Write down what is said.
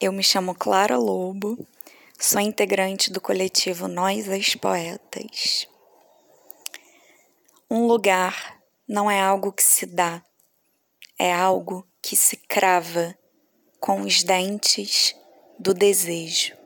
Eu me chamo Clara Lobo, sou integrante do coletivo Nós as Poetas. Um lugar não é algo que se dá, é algo que se crava com os dentes do desejo.